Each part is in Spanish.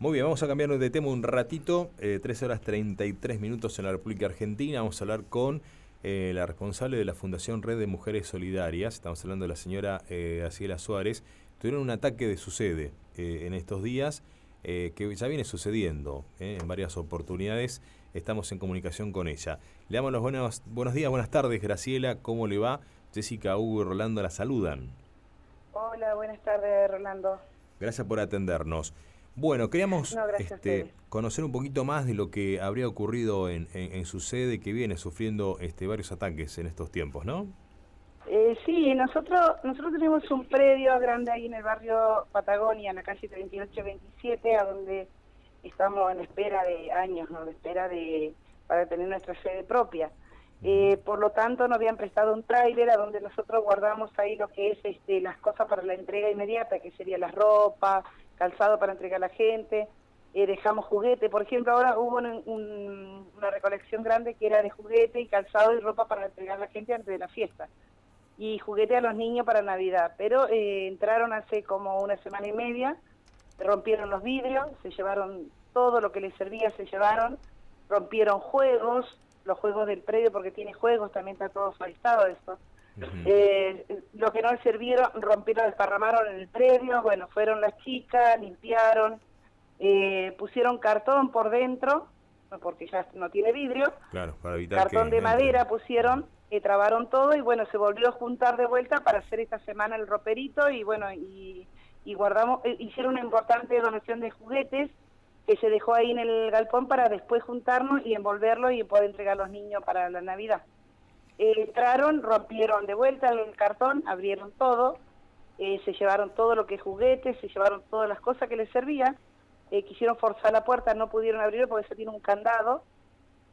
Muy bien, vamos a cambiar de tema un ratito, eh, 3 horas 33 minutos en la República Argentina. Vamos a hablar con eh, la responsable de la Fundación Red de Mujeres Solidarias. Estamos hablando de la señora eh, Suárez. Tuvieron un ataque de su sede eh, en estos días, eh, que ya viene sucediendo en varias oportunidades. Estamos en comunicación con ella. Le damos los buenos, buenos días, buenas tardes, Graciela. ¿Cómo le va? Jessica, Hugo y Rolando la saludan. Hola, buenas tardes, Rolando. Gracias por atendernos. Bueno, queríamos No, este, conocer un poquito más de lo que habría ocurrido en, en- en su sede que viene sufriendo este, varios ataques en estos tiempos, ¿no? Eh, sí, nosotros nosotros tenemos un predio grande ahí en el barrio Patagonia, en la calle 3827, a donde estamos en espera de años, ¿no? De espera de para tener nuestra sede propia. Eh, por lo tanto, nos habían prestado un tráiler a donde nosotros guardamos ahí lo que es este, las cosas para la entrega inmediata, que sería la ropa, calzado para entregar a la gente, eh, dejamos juguete. Por ejemplo, ahora hubo un- un- una recolección grande que era de juguete y calzado y ropa para entregar a la gente antes de la fiesta. Y juguete a los niños para Navidad. Pero eh, entraron hace como una semana y media, rompieron los vidrios, se llevaron todo lo que les servía, se llevaron, rompieron juegos, los juegos del predio, porque tiene juegos, también está todo solicitado esto. Eh, lo que no les sirvieron, rompieron, desparramaron en el predio, bueno, fueron las chicas, limpiaron, eh, pusieron cartón por dentro, porque ya no tiene vidrio, Claro, para evitar cartón que de madera pusieron, eh, trabaron todo y bueno, se volvió a juntar de vuelta para hacer esta semana el roperito y bueno, y, y guardamos, eh, hicieron una importante donación de juguetes que se dejó ahí en el galpón para después juntarnos y envolverlo y poder entregar a los niños para la Navidad. Entraron, rompieron de vuelta el cartón, abrieron todo, eh, se llevaron todo lo que es juguetes, se llevaron todas las cosas que les servían, eh, quisieron forzar la puerta, no pudieron abrirlo porque eso tiene un candado,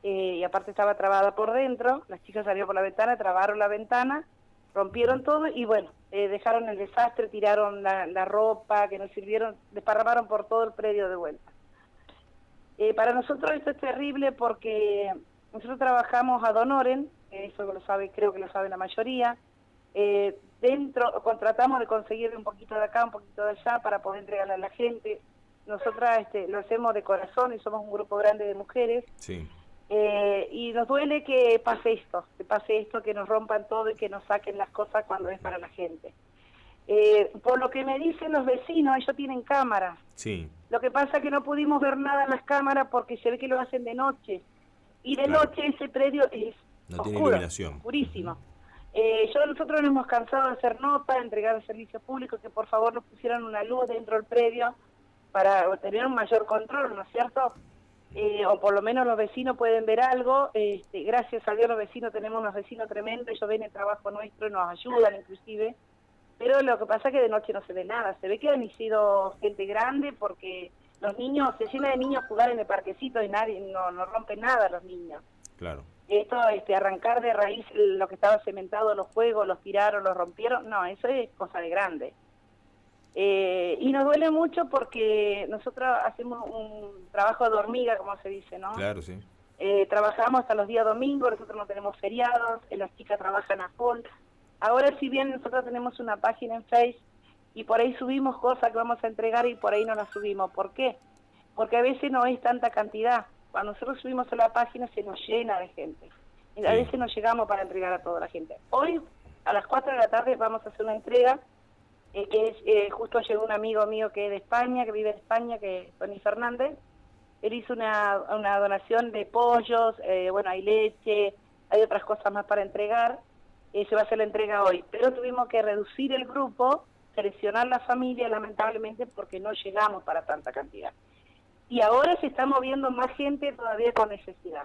eh, y aparte estaba trabada por dentro, las chicas salieron por la ventana, trabaron la ventana, rompieron todo y bueno, eh, dejaron el desastre, tiraron la, la ropa que nos sirvieron, desparramaron por todo el predio de vuelta. Para nosotros esto es terrible porque nosotros trabajamos a Donoren, eso lo sabe, creo que lo sabe la mayoría. Eh, dentro contratamos de conseguir un poquito de acá, un poquito de allá para poder entregarle a la gente. Nosotras este, lo hacemos de corazón y somos un grupo grande de mujeres. Sí, Eh, y nos duele que pase esto, que pase esto, que nos rompan todo y que nos saquen las cosas cuando es para la gente. Eh, por lo que me dicen los vecinos, ellos tienen cámaras. sí, Lo que pasa es que no pudimos ver nada en las cámaras porque se ve que lo hacen de noche. Y de Claro. noche ese predio es No tiene oscuro, iluminación. oscurísimo. Eh, yo nosotros nos hemos cansado de hacer nota, entregar el servicio público, que por favor nos pusieran una luz dentro del predio para tener un mayor control, ¿no es cierto? Eh, o por lo menos los vecinos pueden ver algo. Este, gracias a Dios los vecinos tenemos unos vecinos tremendos, ellos ven el trabajo nuestro y nos ayudan inclusive. Pero lo que pasa es que de noche no se ve nada. Se ve que han sido gente grande porque los niños, se llena de niños jugar en el parquecito y nadie, no, no rompen nada los niños. claro. Esto, este, arrancar de raíz lo que estaba cementado, los juegos, los tiraron, los rompieron, no, eso es cosa de grande. Eh, y nos duele mucho porque nosotros hacemos un trabajo de hormiga, como se dice, ¿no? Claro, sí. Eh, trabajamos hasta los días domingos, nosotros no tenemos feriados, eh, las chicas trabajan a full. Ahora si bien nosotros tenemos una página en Face y por ahí subimos cosas que vamos a entregar y por ahí no las subimos. ¿Por qué? Porque a veces no es tanta cantidad. Cuando nosotros subimos a la página se nos llena de gente. Y a veces no llegamos para entregar a toda la gente. Hoy a las 4 de la tarde vamos a hacer una entrega eh, que es, eh, justo llegó un amigo mío que es de España, que vive en España, que es Tony Fernández. Él hizo una, una donación de pollos, eh, bueno, hay leche, hay otras cosas más para entregar. Eh, se va a hacer la entrega hoy. Pero tuvimos que reducir el grupo, seleccionar la familia, lamentablemente, porque no llegamos para tanta cantidad. Y ahora se está moviendo más gente todavía con necesidad.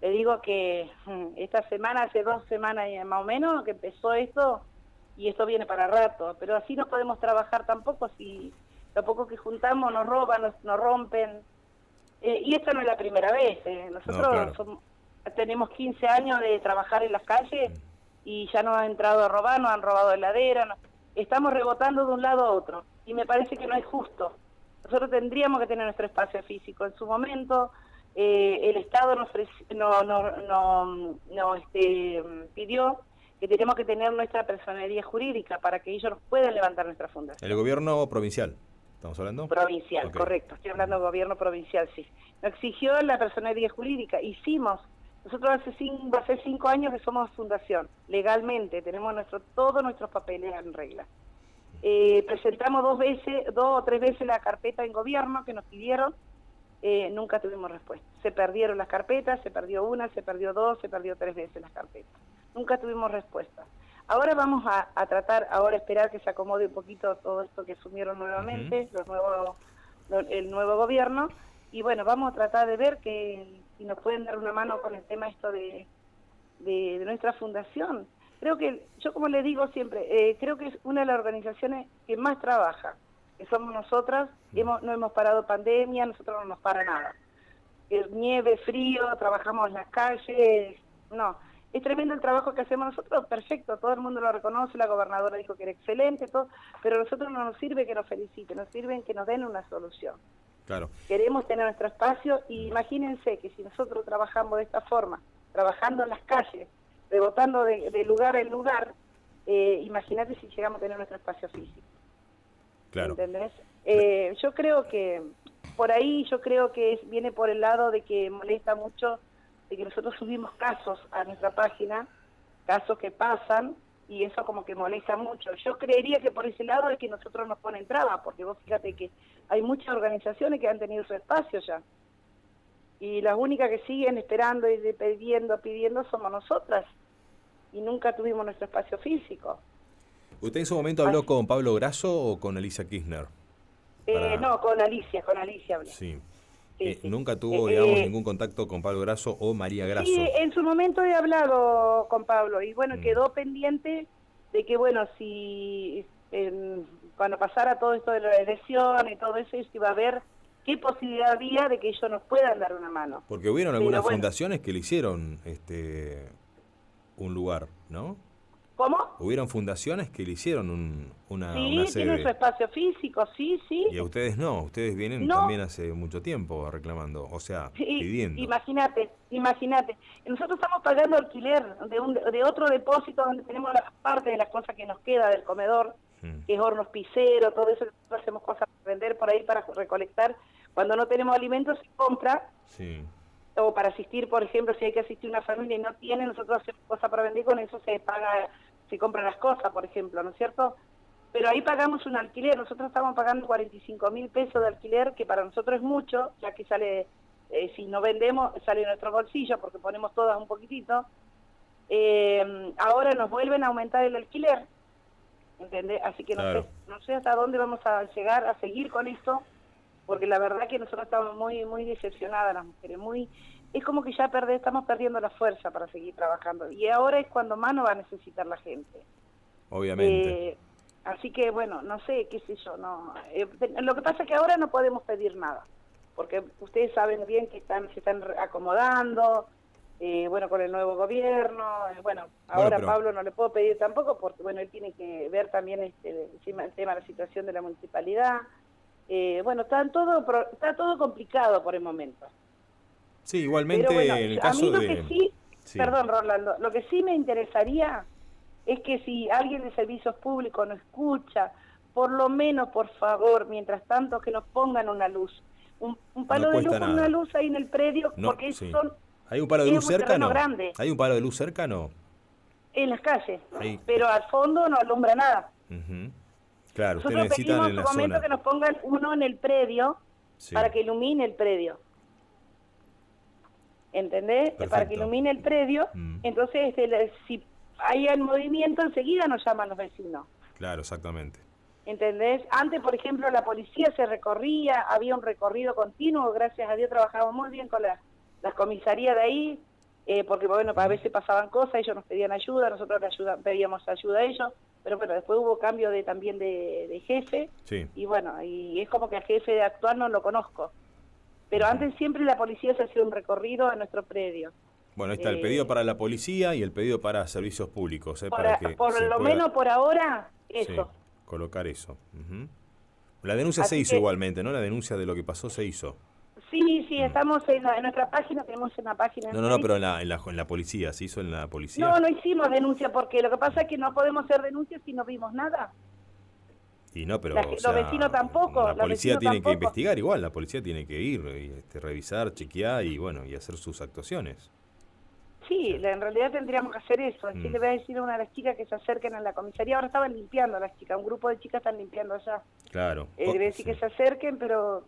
Le digo que mm, esta semana, hace dos semanas más o menos, que empezó esto, y esto viene para rato, pero así no podemos trabajar tampoco si lo poco que juntamos nos roban, nos, nos rompen. Eh, y esta no es la primera vez, eh. nosotros claro. somos- tenemos 15 años de trabajar en las calles y ya nos han entrado a robar, nos han robado heladera, nos- estamos rebotando de un lado a otro y me parece que no es justo. Nosotros tendríamos que tener nuestro espacio físico. En su momento eh, el Estado nos, no, no, no, este, pidió que tenemos que tener nuestra personería jurídica para que ellos nos puedan levantar nuestra fundación. El gobierno provincial. ¿Estamos hablando? Provincial, correcto. Estoy hablando de gobierno provincial, sí. Nos exigió la personalidad jurídica. Hicimos. Nosotros hace cinco, hace cinco años que somos fundación, legalmente. Tenemos nuestro, todos nuestros papeles en regla. Eh, presentamos dos veces, dos o tres veces la carpeta en gobierno que nos pidieron. Eh, nunca tuvimos respuesta. Se perdieron las carpetas, se perdió una, se perdió dos, se perdió tres veces las carpetas. Nunca tuvimos respuesta. Ahora vamos a, tratar, ahora esperar que se acomode un poquito todo esto que asumieron nuevamente los nuevos, el nuevo gobierno y bueno, vamos a tratar de ver que si nos pueden dar una mano con el tema esto de, de, nuestra fundación. Creo que, yo como le digo siempre, eh, creo que es una de las organizaciones que más trabaja, que somos nosotras, hemos, no hemos parado pandemia, nosotros no nos para nada. nieve, frío, trabajamos en las calles, no es tremendo el trabajo que hacemos nosotros, perfecto, todo el mundo lo reconoce, la gobernadora dijo que era excelente, todo, pero a nosotros no nos sirve que nos feliciten, nos sirve que nos den una solución. Claro. Queremos tener nuestro espacio y imagínense que si nosotros trabajamos de esta forma, trabajando en las calles, rebotando de, lugar en lugar, eh, imagínate si llegamos a tener nuestro espacio físico. Claro. ¿Entendés? Eh, yo creo que por ahí, yo creo que viene por el lado de que molesta mucho de que nosotros subimos casos a nuestra página, casos que pasan, y eso como que molesta mucho. Yo creería que por ese lado es que nosotros nos ponen traba, porque vos fíjate que hay muchas organizaciones que han tenido su espacio ya. Y las únicas que siguen esperando y pidiendo, pidiendo somos nosotras. Y nunca tuvimos nuestro espacio físico. ¿Usted en su momento habló con Pablo Grasso o con Alicia Kirchner? Eh, no, con Alicia, con Alicia hablé. Sí. Eh, nunca tuvo, eh, digamos, ningún contacto con Pablo Grasso o María Grasso. Sí, en su momento he hablado con Pablo y bueno, mm. quedó pendiente de que, bueno, si cuando pasara todo esto de la elección y todo eso, iba a ver qué posibilidad había de que ellos nos puedan dar una mano. Porque hubieron algunas fundaciones que le hicieron este un lugar, ¿no? ¿Cómo? Hubieron fundaciones que le hicieron un, una, sí, tiene su espacio físico, sí, sí. Y a ustedes no, ustedes vienen también hace mucho tiempo reclamando, o sea, pidiendo. Imagínate, imagínate. Nosotros estamos pagando alquiler de, un, de otro depósito donde tenemos la parte de las cosas que nos queda del comedor, hmm. que es hornos piseros, todo eso, hacemos cosas para vender por ahí, para recolectar. Cuando no tenemos alimentos, se compra. Sí o para asistir, por ejemplo, si hay que asistir una familia y no tiene, nosotros hacemos cosas para vender, con eso se paga se compran las cosas, por ejemplo, ¿no es cierto? Pero ahí pagamos un alquiler, nosotros estamos pagando 45 mil pesos de alquiler, que para nosotros es mucho, ya que sale, eh, si no vendemos, sale en nuestro bolsillo, porque ponemos todas un poquitito. Eh, ahora nos vuelven a aumentar el alquiler, ¿entendés? Así que no, sé, no sé hasta dónde vamos a llegar a seguir con esto, porque la verdad que nosotros estamos muy muy decepcionadas las mujeres, muy es como que ya perde, estamos perdiendo la fuerza para seguir trabajando. Y ahora es cuando más nos va a necesitar la gente. Obviamente. Eh, así que, bueno, no sé, qué sé yo. no eh, Lo que pasa es que ahora no podemos pedir nada, porque ustedes saben bien que están se están acomodando, eh, bueno, con el nuevo gobierno. bueno, ahora Pablo no le puedo pedir tampoco, porque, bueno, él tiene que ver también este, encima el tema de la situación de la municipalidad. Bueno, está todo, está todo complicado por el momento. Sí, igualmente en el caso lo Que sí, Perdón, Rolando, lo que sí me interesaría es que si alguien de servicios públicos nos escucha, por lo menos, por favor, mientras tanto, que nos pongan una luz. Un, palo de luz, una luz ahí en el predio, porque son... ¿Hay un palo de luz cerca? No. ¿Hay un palo de luz cerca? No. En las calles, pero al fondo no alumbra nada. Claro, Nosotros pedimos en, momento que nos pongan uno en el predio para que ilumine el predio. ¿entendés? Para que ilumine el predio. Mm. Entonces, este, si hay el movimiento, enseguida nos llaman los vecinos. Claro, exactamente. ¿Entendés? Antes, por ejemplo, la policía se recorría, había un recorrido continuo, gracias a Dios trabajamos muy bien con las comisarías de ahí, eh, porque bueno, a veces pasaban cosas, ellos nos pedían ayuda, nosotros le ayuda, pedíamos ayuda a ellos, pero bueno, después hubo cambio de también de, jefe, y bueno, y es como que al jefe de actual no lo conozco, pero antes siempre la policía se hacía un recorrido a nuestro predio. Bueno, está el pedido eh, para la policía y el pedido para servicios públicos. Eh, por, para que por lo menos por ahora, eso. colocar eso. La denuncia se hizo igualmente, ¿no? La denuncia de lo que pasó se hizo. Sí, sí, mm. estamos en, nuestra página, tenemos una página. No, no, no, pero en la, en, la, en la policía, ¿se hizo en la policía? No, no hicimos denuncia porque lo que pasa es que no podemos hacer denuncia si no vimos nada. Y no, pero los vecinos tampoco. La policía tiene que investigar igual, la policía tiene que ir, y, este, revisar, chequear y bueno, y hacer sus actuaciones. Sí, en realidad tendríamos que hacer eso. Así mm. le voy a decir a una de las chicas que se acerquen a la comisaría. Ahora estaban limpiando las chicas, un grupo de chicas están limpiando allá. Claro. Eh, le voy a decir que se acerquen, pero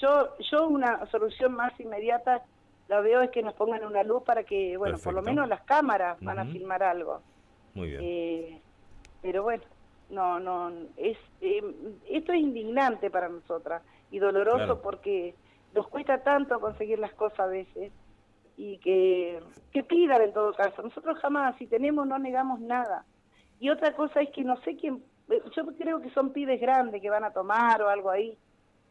yo, yo una solución más inmediata la veo es que nos pongan una luz para que, bueno, por lo menos las cámaras van a filmar algo. Muy bien. Eh, pero bueno, no, no, es, eh, esto es indignante para nosotras y doloroso porque nos cuesta tanto conseguir las cosas a veces y que, que pidan en todo caso. Nosotros jamás, si tenemos, no negamos nada. Y otra cosa es que no sé quién, yo creo que son pibes grandes que van a tomar o algo ahí,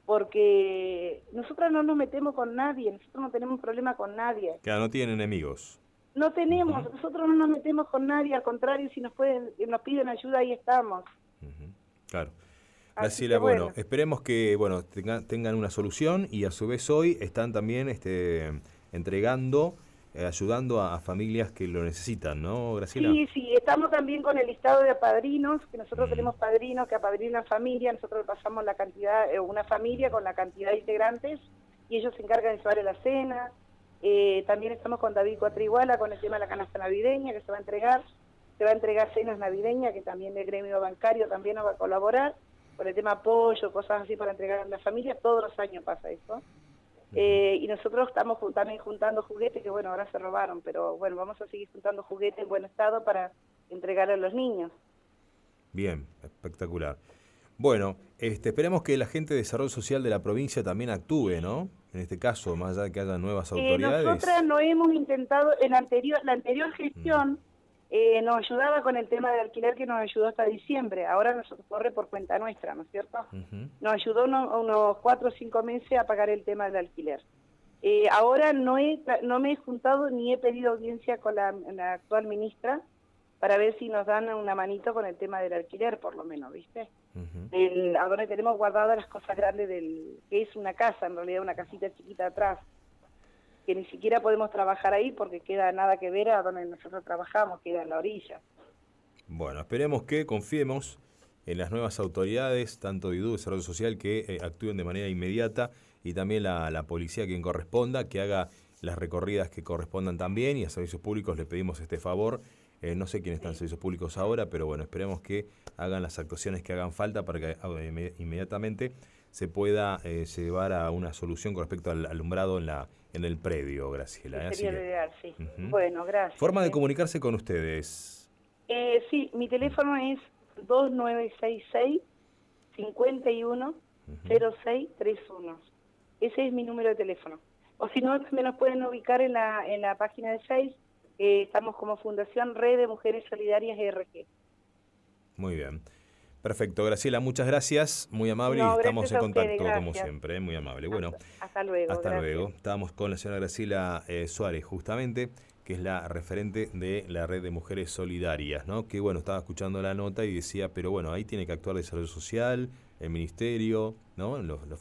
porque nosotros no nos metemos con nadie, nosotros no tenemos problema con nadie. Claro, no tienen enemigos. No tenemos, nosotros no nos metemos con nadie, al contrario, si nos pueden, nos piden ayuda, ahí estamos. Claro. Graciela, bueno. esperemos que bueno tengan una solución y a su vez hoy están también este, entregando, ayudando a, familias que lo necesitan, ¿no, Graciela? Sí, sí, estamos también con el listado de padrinos, que nosotros tenemos padrinos que apadrinan familia, nosotros pasamos la cantidad, eh, una familia con la cantidad de integrantes y ellos se encargan de llevar la cena, eh, también estamos con David Cuatriguala con el tema de la canasta navideña que se va a entregar. Se va a entregar cenas navideñas que también el gremio bancario también nos va a colaborar. Por el tema apoyo, cosas así para entregar a las familias. Todos los años pasa eso. Eh, y nosotros estamos también juntando juguetes que, bueno, ahora se robaron, pero bueno, vamos a seguir juntando juguetes en buen estado para entregar a los niños. Bien, espectacular. Bueno, este, esperemos que la gente de desarrollo social de la provincia también actúe, ¿no? En este caso, más allá de que haya nuevas eh, autoridades. nosotras no hemos intentado, en anterior, la anterior gestión. Eh, nos ayudaba con el tema del alquiler que nos ayudó hasta diciembre. Ahora nos corre por cuenta nuestra, ¿no es cierto? Nos ayudó unos cuatro o cinco meses a pagar el tema del alquiler. Eh, ahora no, he, no me he juntado ni he pedido audiencia con la actual ministra para ver si nos dan una manito con el tema del alquiler, por lo menos, ¿viste? a donde tenemos guardadas las cosas grandes del que es una casa, en realidad una casita chiquita atrás, que ni siquiera podemos trabajar ahí porque queda nada que ver a donde nosotros trabajamos, queda en la orilla. Bueno, esperemos que confiemos en las nuevas autoridades, tanto de IDU, Desarrollo Social, que eh, actúen de manera inmediata y también la, la policía quien corresponda, que haga las recorridas que correspondan también y a servicios públicos le pedimos este favor eh, no sé quién está en servicios públicos ahora, pero bueno, esperemos que hagan las actuaciones que hagan falta para que eh, inmediatamente se pueda eh, llevar a una solución con respecto al alumbrado en la en el predio, Graciela. Sería ideal, sí. Bueno, gracias. Forma de comunicarse con ustedes. sí, mi teléfono es 2966 51 0631. Ese es mi número de teléfono. O si no, me nos pueden ubicar en la, en la página de Facebook eh, estamos como Fundación Red de Mujeres Solidarias RG. Muy bien. Perfecto, Graciela, muchas gracias, muy amable y estamos en contacto como siempre, muy amable. Bueno, hasta, luego. Hasta luego. Estábamos con la señora Graciela eh, Suárez, justamente, que es la referente de la red de mujeres solidarias, ¿no? Que bueno, estaba escuchando la nota y decía, pero bueno, ahí tiene que actuar el desarrollo social, el ministerio, ¿no? Los, los